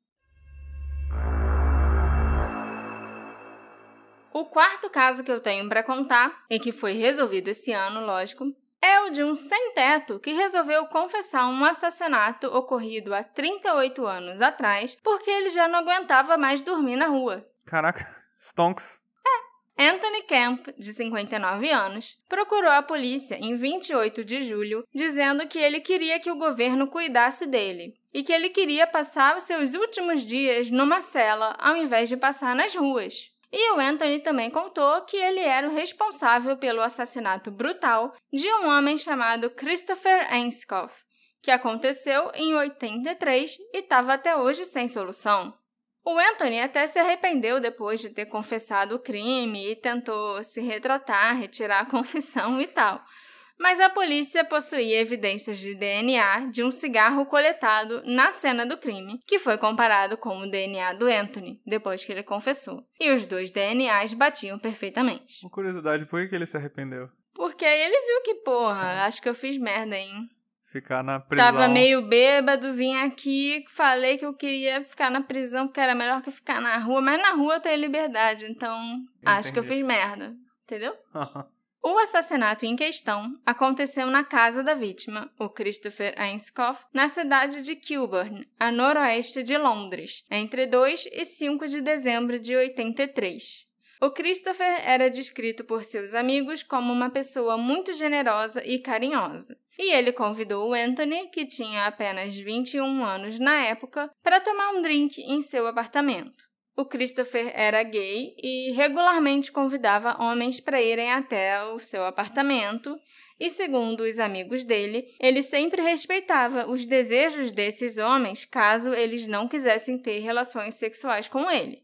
O quarto caso que eu tenho para contar, e que foi resolvido esse ano, lógico, é o de um sem-teto que resolveu confessar um assassinato ocorrido há 38 anos atrás porque ele já não aguentava mais dormir na rua. Caraca, Stonks. Anthony Camp, de 59 anos, procurou a polícia em 28 de julho, dizendo que ele queria que o governo cuidasse dele e que ele queria passar os seus últimos dias numa cela ao invés de passar nas ruas. E o Anthony também contou que ele era o responsável pelo assassinato brutal de um homem chamado Christopher Anscoff, que aconteceu em 83 e estava até hoje sem solução. O Anthony até se arrependeu depois de ter confessado o crime e tentou se retratar, retirar a confissão e tal. Mas a polícia possuía evidências de DNA de um cigarro coletado na cena do crime, que foi comparado com o DNA do Anthony, depois que ele confessou. E os dois DNAs batiam perfeitamente. Uma curiosidade, por que ele se arrependeu? Porque aí ele viu que, porra, acho que eu fiz merda, hein? Ficar na prisão. Tava meio bêbado, vim aqui, falei que eu queria ficar na prisão porque era melhor que ficar na rua, mas na rua eu tenho liberdade, então acho que eu Entendi. fiz merda, entendeu? O assassinato em questão aconteceu na casa da vítima, o Christopher Ainscough, na cidade de Kilburn, a noroeste de Londres, entre 2 e 5 de dezembro de 83. O Christopher era descrito por seus amigos como uma pessoa muito generosa e carinhosa. E ele convidou o Anthony, que tinha apenas 21 anos na época, para tomar um drink em seu apartamento. O Christopher era gay e regularmente convidava homens para irem até o seu apartamento, e segundo os amigos dele, ele sempre respeitava os desejos desses homens caso eles não quisessem ter relações sexuais com ele.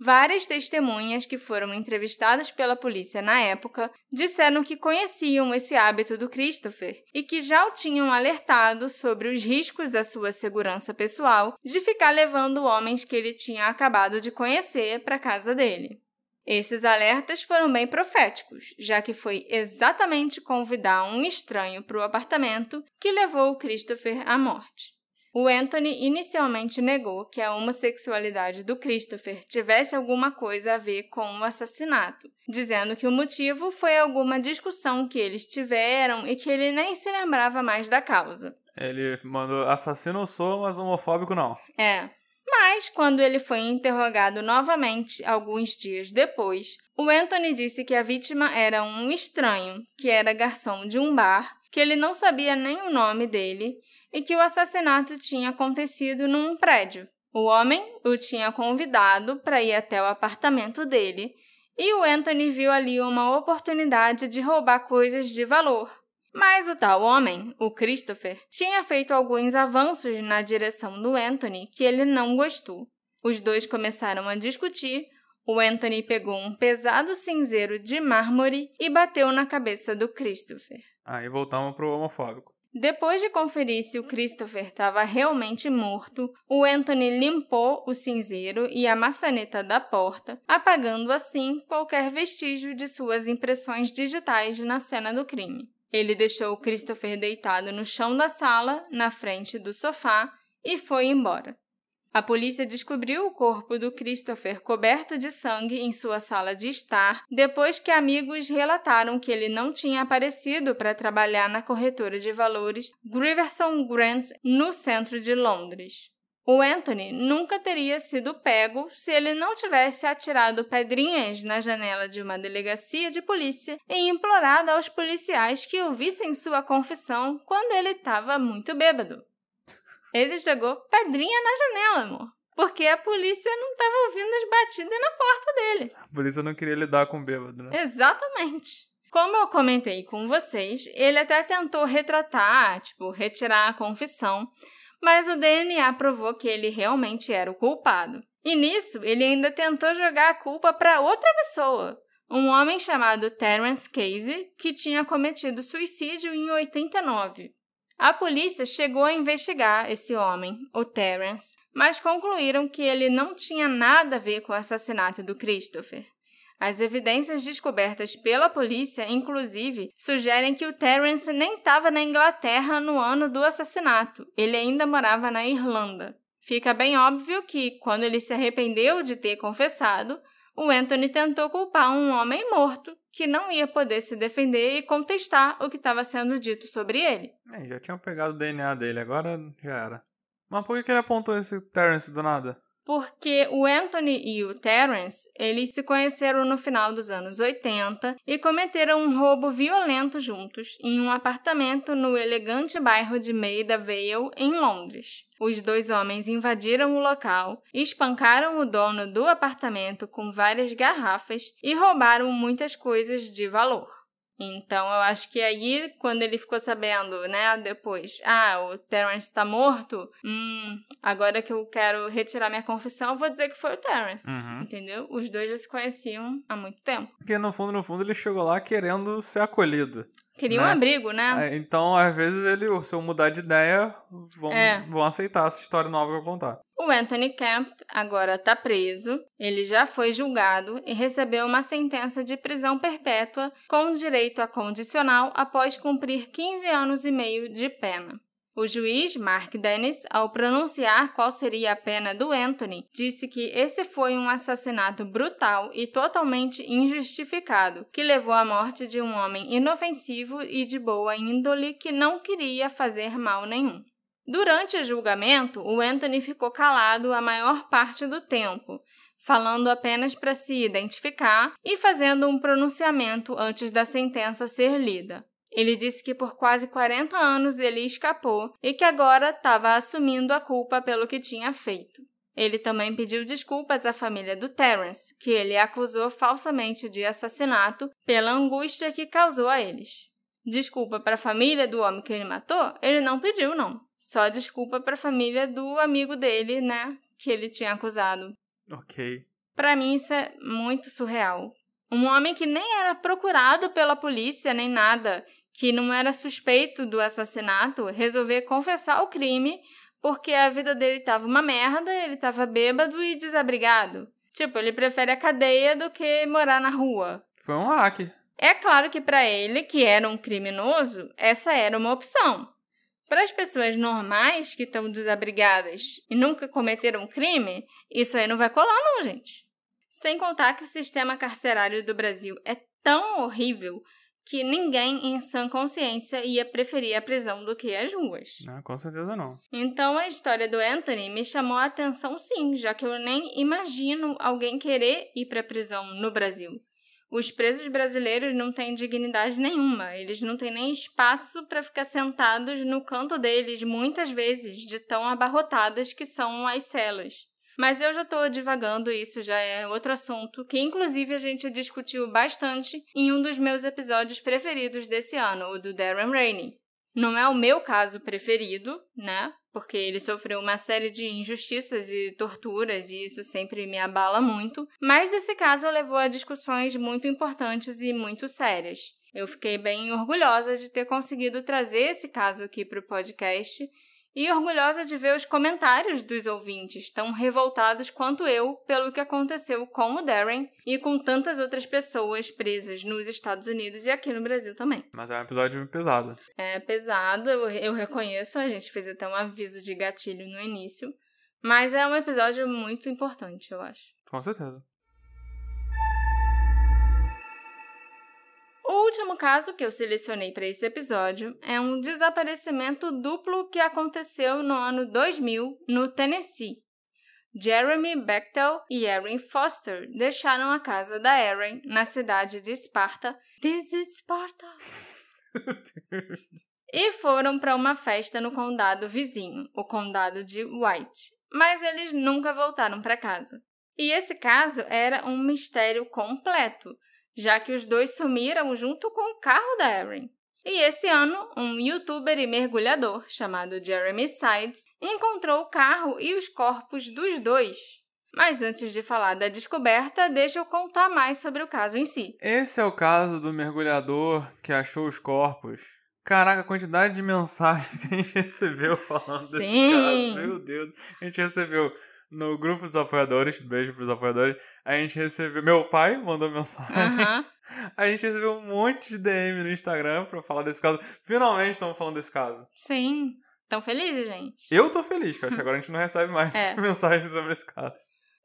Várias testemunhas que foram entrevistadas pela polícia na época disseram que conheciam esse hábito do Christopher e que já o tinham alertado sobre os riscos à sua segurança pessoal de ficar levando homens que ele tinha acabado de conhecer para casa dele. Esses alertas foram bem proféticos, já que foi exatamente convidar um estranho para o apartamento que levou o Christopher à morte. O Anthony inicialmente negou que a homossexualidade do Christopher tivesse alguma coisa a ver com o assassinato, dizendo que o motivo foi alguma discussão que eles tiveram e que ele nem se lembrava mais da causa. Ele mandou assassino eu sou, mas homofóbico não. É. Mas, quando ele foi interrogado novamente alguns dias depois, o Anthony disse que a vítima era um estranho, que era garçom de um bar, que ele não sabia nem o nome dele e que o assassinato tinha acontecido num prédio. O homem o tinha convidado para ir até o apartamento dele e o Anthony viu ali uma oportunidade de roubar coisas de valor. Mas o tal homem, o Christopher, tinha feito alguns avanços na direção do Anthony que ele não gostou. Os dois começaram a discutir. O Anthony pegou um pesado cinzeiro de mármore e bateu na cabeça do Christopher. Aí voltamos pro homofóbico. Depois de conferir se o Christopher estava realmente morto, o Anthony limpou o cinzeiro e a maçaneta da porta, apagando assim qualquer vestígio de suas impressões digitais na cena do crime. Ele deixou o Christopher deitado no chão da sala, na frente do sofá, e foi embora. A polícia descobriu o corpo do Christopher coberto de sangue em sua sala de estar depois que amigos relataram que ele não tinha aparecido para trabalhar na corretora de valores Griverson Grant no centro de Londres. O Anthony nunca teria sido pego se ele não tivesse atirado pedrinhas na janela de uma delegacia de polícia e implorado aos policiais que ouvissem sua confissão quando ele estava muito bêbado. Ele jogou pedrinha na janela, amor. Porque a polícia não estava ouvindo as batidas na porta dele. A polícia não queria lidar com o bêbado, né? Exatamente. Como eu comentei com vocês, ele até tentou retratar, tipo, retirar a confissão, mas o DNA provou que ele realmente era o culpado. E nisso, ele ainda tentou jogar a culpa para outra pessoa, um homem chamado Terence Casey, que tinha cometido suicídio em 89. A polícia chegou a investigar esse homem, o Terence, mas concluíram que ele não tinha nada a ver com o assassinato do Christopher. As evidências descobertas pela polícia, inclusive, sugerem que o Terence nem estava na Inglaterra no ano do assassinato, ele ainda morava na Irlanda. Fica bem óbvio que, quando ele se arrependeu de ter confessado, o Anthony tentou culpar um homem morto que não ia poder se defender e contestar o que estava sendo dito sobre ele. É, já tinham pegado o DNA dele, agora já era. Mas por que ele apontou esse Terence do nada? Porque o Anthony e o Terence, eles se conheceram no final dos anos 80 e cometeram um roubo violento juntos em um apartamento no elegante bairro de Maida Vale, em Londres. Os dois homens invadiram o local, espancaram o dono do apartamento com várias garrafas e roubaram muitas coisas de valor. Então, eu acho que aí, quando ele ficou sabendo, né, depois, ah, o Terence tá morto, hum, agora que eu quero retirar minha confissão, eu vou dizer que foi o Terence, uhum. entendeu? Os dois já se conheciam há muito tempo. Porque, no fundo, no fundo, ele chegou lá querendo ser acolhido. Queria né? um abrigo, né? É, então, às vezes, ele, se eu mudar de ideia, vão, é. vão aceitar essa história nova que eu contar. O Anthony Camp agora está preso, ele já foi julgado e recebeu uma sentença de prisão perpétua com direito a condicional após cumprir 15 anos e meio de pena. O juiz Mark Dennis, ao pronunciar qual seria a pena do Anthony, disse que esse foi um assassinato brutal e totalmente injustificado, que levou à morte de um homem inofensivo e de boa índole que não queria fazer mal nenhum. Durante o julgamento, o Anthony ficou calado a maior parte do tempo, falando apenas para se identificar e fazendo um pronunciamento antes da sentença ser lida. Ele disse que por quase 40 anos ele escapou e que agora estava assumindo a culpa pelo que tinha feito. Ele também pediu desculpas à família do Terence, que ele acusou falsamente de assassinato pela angústia que causou a eles. Desculpa para a família do homem que ele matou? Ele não pediu, não. Só desculpa para a família do amigo dele, né, que ele tinha acusado. OK. Para mim isso é muito surreal. Um homem que nem era procurado pela polícia nem nada, que não era suspeito do assassinato, resolver confessar o crime porque a vida dele estava uma merda, ele estava bêbado e desabrigado. Tipo, ele prefere a cadeia do que morar na rua. Foi um hack. É claro que para ele, que era um criminoso, essa era uma opção. Para as pessoas normais que estão desabrigadas e nunca cometeram crime, isso aí não vai colar não, gente. Sem contar que o sistema carcerário do Brasil é tão horrível que ninguém em sã consciência ia preferir a prisão do que as ruas. Ah, com certeza não. Então a história do Anthony me chamou a atenção sim, já que eu nem imagino alguém querer ir para a prisão no Brasil. Os presos brasileiros não têm dignidade nenhuma, eles não têm nem espaço para ficar sentados no canto deles, muitas vezes, de tão abarrotadas que são as celas. Mas eu já estou divagando, isso já é outro assunto, que inclusive a gente discutiu bastante em um dos meus episódios preferidos desse ano, o do Darren Rainey. Não é o meu caso preferido, né? Porque ele sofreu uma série de injustiças e torturas e isso sempre me abala muito. Mas esse caso levou a discussões muito importantes e muito sérias. Eu fiquei bem orgulhosa de ter conseguido trazer esse caso aqui para o podcast e orgulhosa de ver os comentários dos ouvintes tão revoltados quanto eu pelo que aconteceu com o Darren e com tantas outras pessoas presas nos Estados Unidos e aqui no Brasil também. Mas é um episódio pesado. É pesado, eu reconheço, a gente fez até um aviso de gatilho no início, mas é um episódio muito importante, eu acho. Com certeza. O último caso que eu selecionei para esse episódio é um desaparecimento duplo que aconteceu no ano 2000 no Tennessee. Jeremy Bechtel e Erin Foster deixaram a casa da Erin na cidade de Esparta. This is Sparta! e foram para uma festa no condado vizinho, o condado de White. Mas eles nunca voltaram para casa. E esse caso era um mistério completo já que os dois sumiram junto com o carro da Erin. E esse ano, um youtuber e mergulhador chamado Jeremy Sides encontrou o carro e os corpos dos dois. Mas antes de falar da descoberta, deixa eu contar mais sobre o caso em si. Esse é o caso do mergulhador que achou os corpos. Caraca, a quantidade de mensagens que a gente recebeu falando Sim. desse caso. Meu Deus. A gente recebeu no grupo dos apoiadores, beijo pros apoiadores, a gente recebeu. Meu pai mandou mensagem. Uhum. A gente recebeu um monte de DM no Instagram pra falar desse caso. Finalmente estamos falando desse caso. Sim. Tão felizes, gente? Eu tô feliz, que acho que agora a gente não recebe mais É. mensagens sobre esse caso.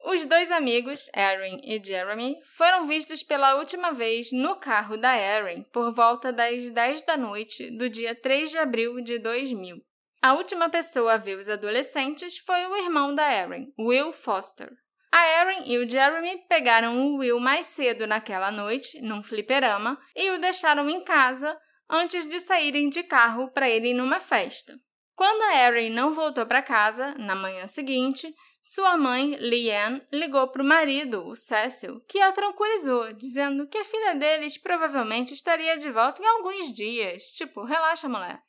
Os dois amigos, Erin e Jeremy, foram vistos pela última vez no carro da Erin por volta das 10 da noite do dia 3 de abril de 2000. A última pessoa a ver os adolescentes foi o irmão da Erin, Will Foster. A Erin e o Jeremy pegaram o Will mais cedo naquela noite, num fliperama, e o deixaram em casa antes de saírem de carro para irem numa festa. Quando a Erin não voltou para casa, na manhã seguinte, sua mãe, Leanne, ligou para o marido, o Cecil, que a tranquilizou, dizendo que a filha deles provavelmente estaria de volta em alguns dias. Tipo, relaxa, mulher.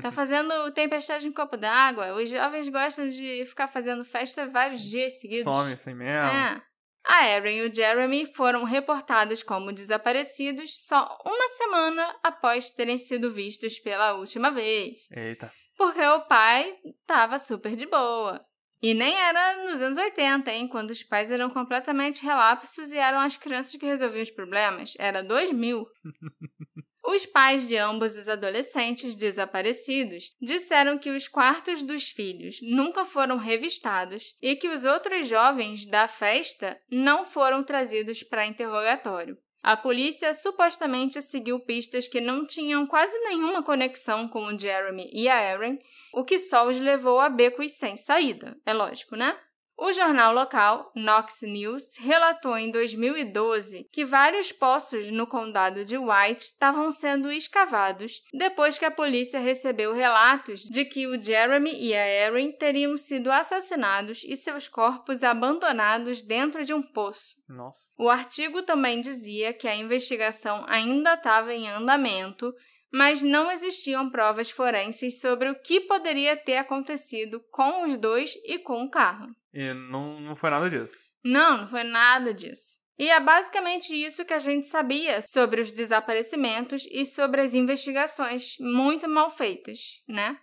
Tá fazendo tempestade em copo d'água. Os jovens gostam de ficar fazendo festa vários dias seguidos. Some assim mesmo. É. A Erin e o Jeremy foram reportados como desaparecidos só uma semana após terem sido vistos pela última vez. Eita. Porque o pai tava super de boa. E nem era nos anos 80, hein? Quando os pais eram completamente relapsos e eram as crianças que resolviam os problemas. Era 2000. Os pais de ambos os adolescentes desaparecidos disseram que os quartos dos filhos nunca foram revistados e que os outros jovens da festa não foram trazidos para interrogatório. A polícia supostamente seguiu pistas que não tinham quase nenhuma conexão com o Jeremy e a Erin, o que só os levou a becos sem saída. É lógico, né? O jornal local, Knox News, relatou em 2012 que vários poços no condado de White estavam sendo escavados depois que a polícia recebeu relatos de que o Jeremy e a Erin teriam sido assassinados e seus corpos abandonados dentro de um poço. Nossa. O artigo também dizia que a investigação ainda estava em andamento, mas não existiam provas forenses sobre o que poderia ter acontecido com os dois e com o carro. E não, não foi nada disso. Não, não foi nada disso. E é basicamente isso que a gente sabia sobre os desaparecimentos e sobre as investigações muito mal feitas, né?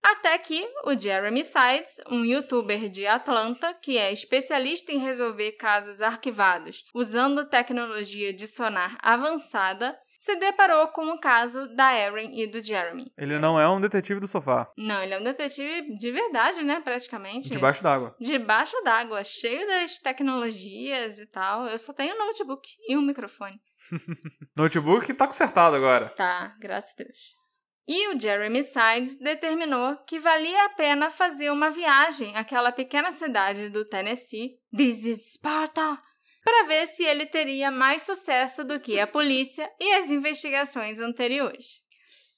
Até que o Jeremy Sides, um youtuber de Atlanta que é especialista em resolver casos arquivados usando tecnologia de sonar avançada, se deparou com o caso da Erin e do Jeremy. Ele não é um detetive do sofá. Não, ele é um detetive de verdade, né? Praticamente. Debaixo d'água. Debaixo d'água, cheio das tecnologias e tal. Eu só tenho um notebook e um microfone. Notebook tá consertado agora. Tá, graças a Deus. E o Jeremy Sides determinou que valia a pena fazer uma viagem àquela pequena cidade do Tennessee, This is Sparta, para ver se ele teria mais sucesso do que a polícia e as investigações anteriores.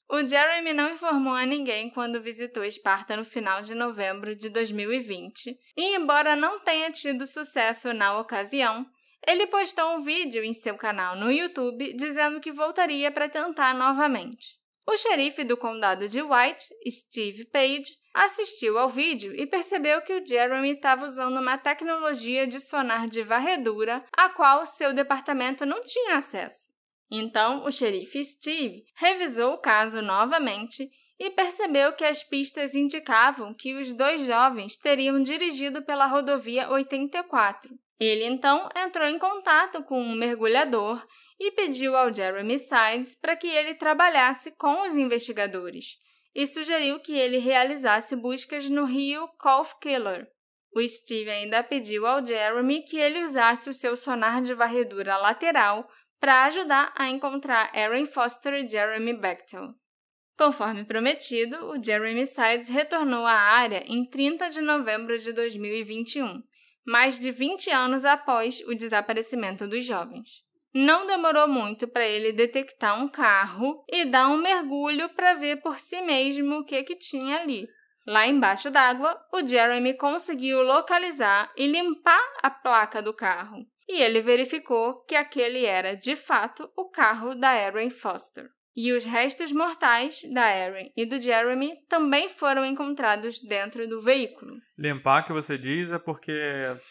O Jeremy não informou a ninguém quando visitou Esparta no final de novembro de 2020, e embora não tenha tido sucesso na ocasião, ele postou um vídeo em seu canal no YouTube dizendo que voltaria para tentar novamente. O xerife do condado de White, Steve Page, assistiu ao vídeo e percebeu que o Jeremy estava usando uma tecnologia de sonar de varredura a qual seu departamento não tinha acesso. Então, o xerife Steve revisou o caso novamente e percebeu que as pistas indicavam que os dois jovens teriam dirigido pela rodovia 84. Ele então entrou em contato com um mergulhador e pediu ao Jeremy Sides para que ele trabalhasse com os investigadores e sugeriu que ele realizasse buscas no rio Colf Killer. O Steve ainda pediu ao Jeremy que ele usasse o seu sonar de varredura lateral para ajudar a encontrar Aaron Foster e Jeremy Bechtel. Conforme prometido, o Jeremy Sides retornou à área em 30 de novembro de 2021, mais de 20 anos após o desaparecimento dos jovens. Não demorou muito para ele detectar um carro e dar um mergulho para ver por si mesmo o que, que tinha ali. Lá embaixo d'água, o Jeremy conseguiu localizar e limpar a placa do carro, e ele verificou que aquele era, de fato, o carro da Erin Foster. E os restos mortais da Erin e do Jeremy também foram encontrados dentro do veículo. Limpar que você diz é porque.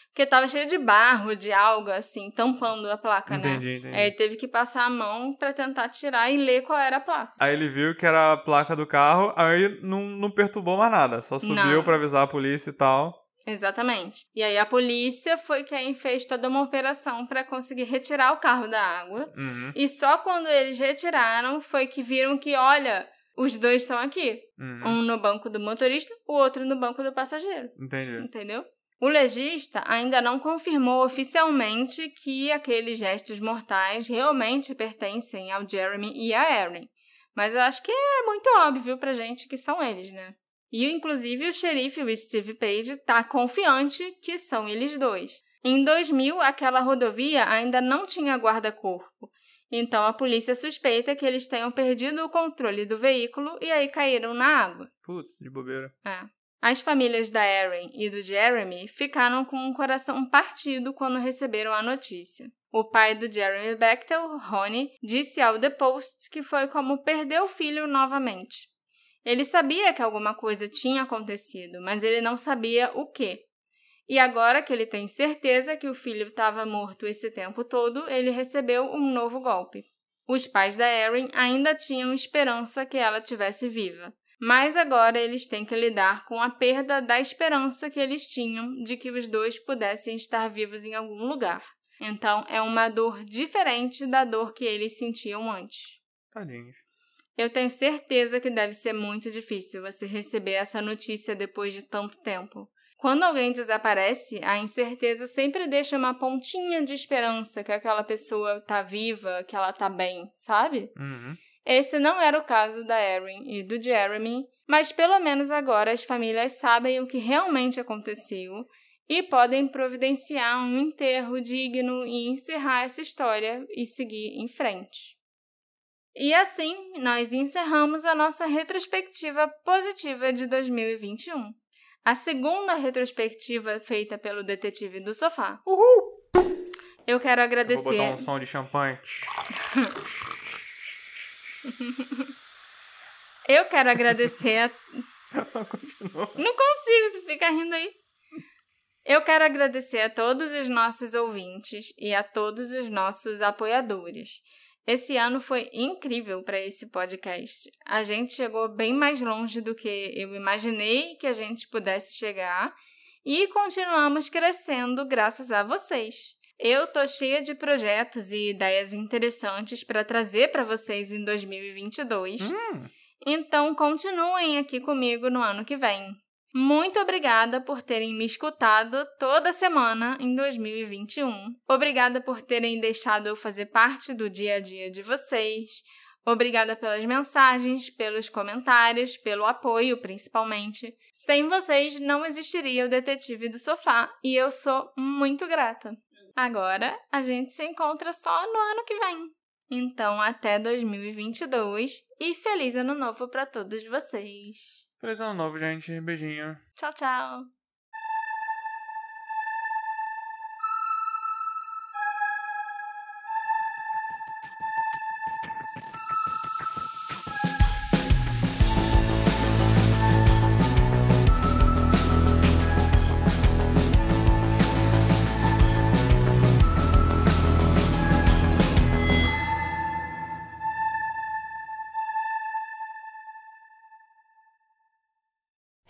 Porque tava cheio de barro, de alga, assim, tampando a placa, entendi, né? Entendi, entendi. Aí ele teve que passar a mão para tentar tirar e ler qual era a placa. Aí ele viu que era a placa do carro, aí não, não perturbou mais nada. Só subiu para avisar a polícia e tal. Exatamente. E aí a polícia foi quem fez toda uma operação para conseguir retirar o carro da água. Uhum. E só quando eles retiraram foi que viram que, olha, os dois estão aqui. Uhum. Um no banco do motorista, o outro no banco do passageiro. Entendi. Entendeu? O legista ainda não confirmou oficialmente que aqueles gestos mortais realmente pertencem ao Jeremy e a Erin. Mas eu acho que é muito óbvio pra gente que são eles, né? E, inclusive, o xerife, o Steve Page, está confiante que são eles dois. Em 2000, aquela rodovia ainda não tinha guarda-corpo. Então, a polícia suspeita que eles tenham perdido o controle do veículo e aí caíram na água. Putz, de bobeira. É. As famílias da Erin e do Jeremy ficaram com o coração partido quando receberam a notícia. O pai do Jeremy Bechtel, Ronnie, disse ao The Post que foi como perder o filho novamente. Ele sabia que alguma coisa tinha acontecido, mas ele não sabia o que. E agora que ele tem certeza que o filho estava morto esse tempo todo, ele recebeu um novo golpe. Os pais da Erin ainda tinham esperança que ela tivesse viva, mas agora eles têm que lidar com a perda da esperança que eles tinham de que os dois pudessem estar vivos em algum lugar. Então é uma dor diferente da dor que eles sentiam antes. Tadinhos. Eu tenho certeza que deve ser muito difícil você receber essa notícia depois de tanto tempo. Quando alguém desaparece, a incerteza sempre deixa uma pontinha de esperança que aquela pessoa tá viva, que ela tá bem, sabe? Uhum. Esse não era o caso da Erin e do Jeremy, mas pelo menos agora as famílias sabem o que realmente aconteceu e podem providenciar um enterro digno e encerrar essa história e seguir em frente. E assim, nós encerramos a nossa retrospectiva positiva de 2021. A segunda retrospectiva feita pelo Detetive do Sofá. Uhul! Eu quero agradecer. Eu vou botar um som de champanhe. Eu quero agradecer a... Continua. Não consigo, você fica rindo aí. Eu quero agradecer a todos os nossos ouvintes e a todos os nossos apoiadores. Esse ano foi incrível para esse podcast. A gente chegou bem mais longe do que eu imaginei que a gente pudesse chegar e continuamos crescendo graças a vocês. Eu tô cheia de projetos e ideias interessantes para trazer para vocês em 2022. Hum. Então continuem aqui comigo no ano que vem. Muito obrigada por terem me escutado toda semana em 2021. Obrigada por terem deixado eu fazer parte do dia a dia de vocês. Obrigada pelas mensagens, pelos comentários, pelo apoio, principalmente. Sem vocês não existiria o Detetive do Sofá e eu sou muito grata. Agora a gente se encontra só no ano que vem. Então, até 2022 e feliz ano novo para todos vocês. Feliz ano novo, gente. Beijinho. Tchau, tchau.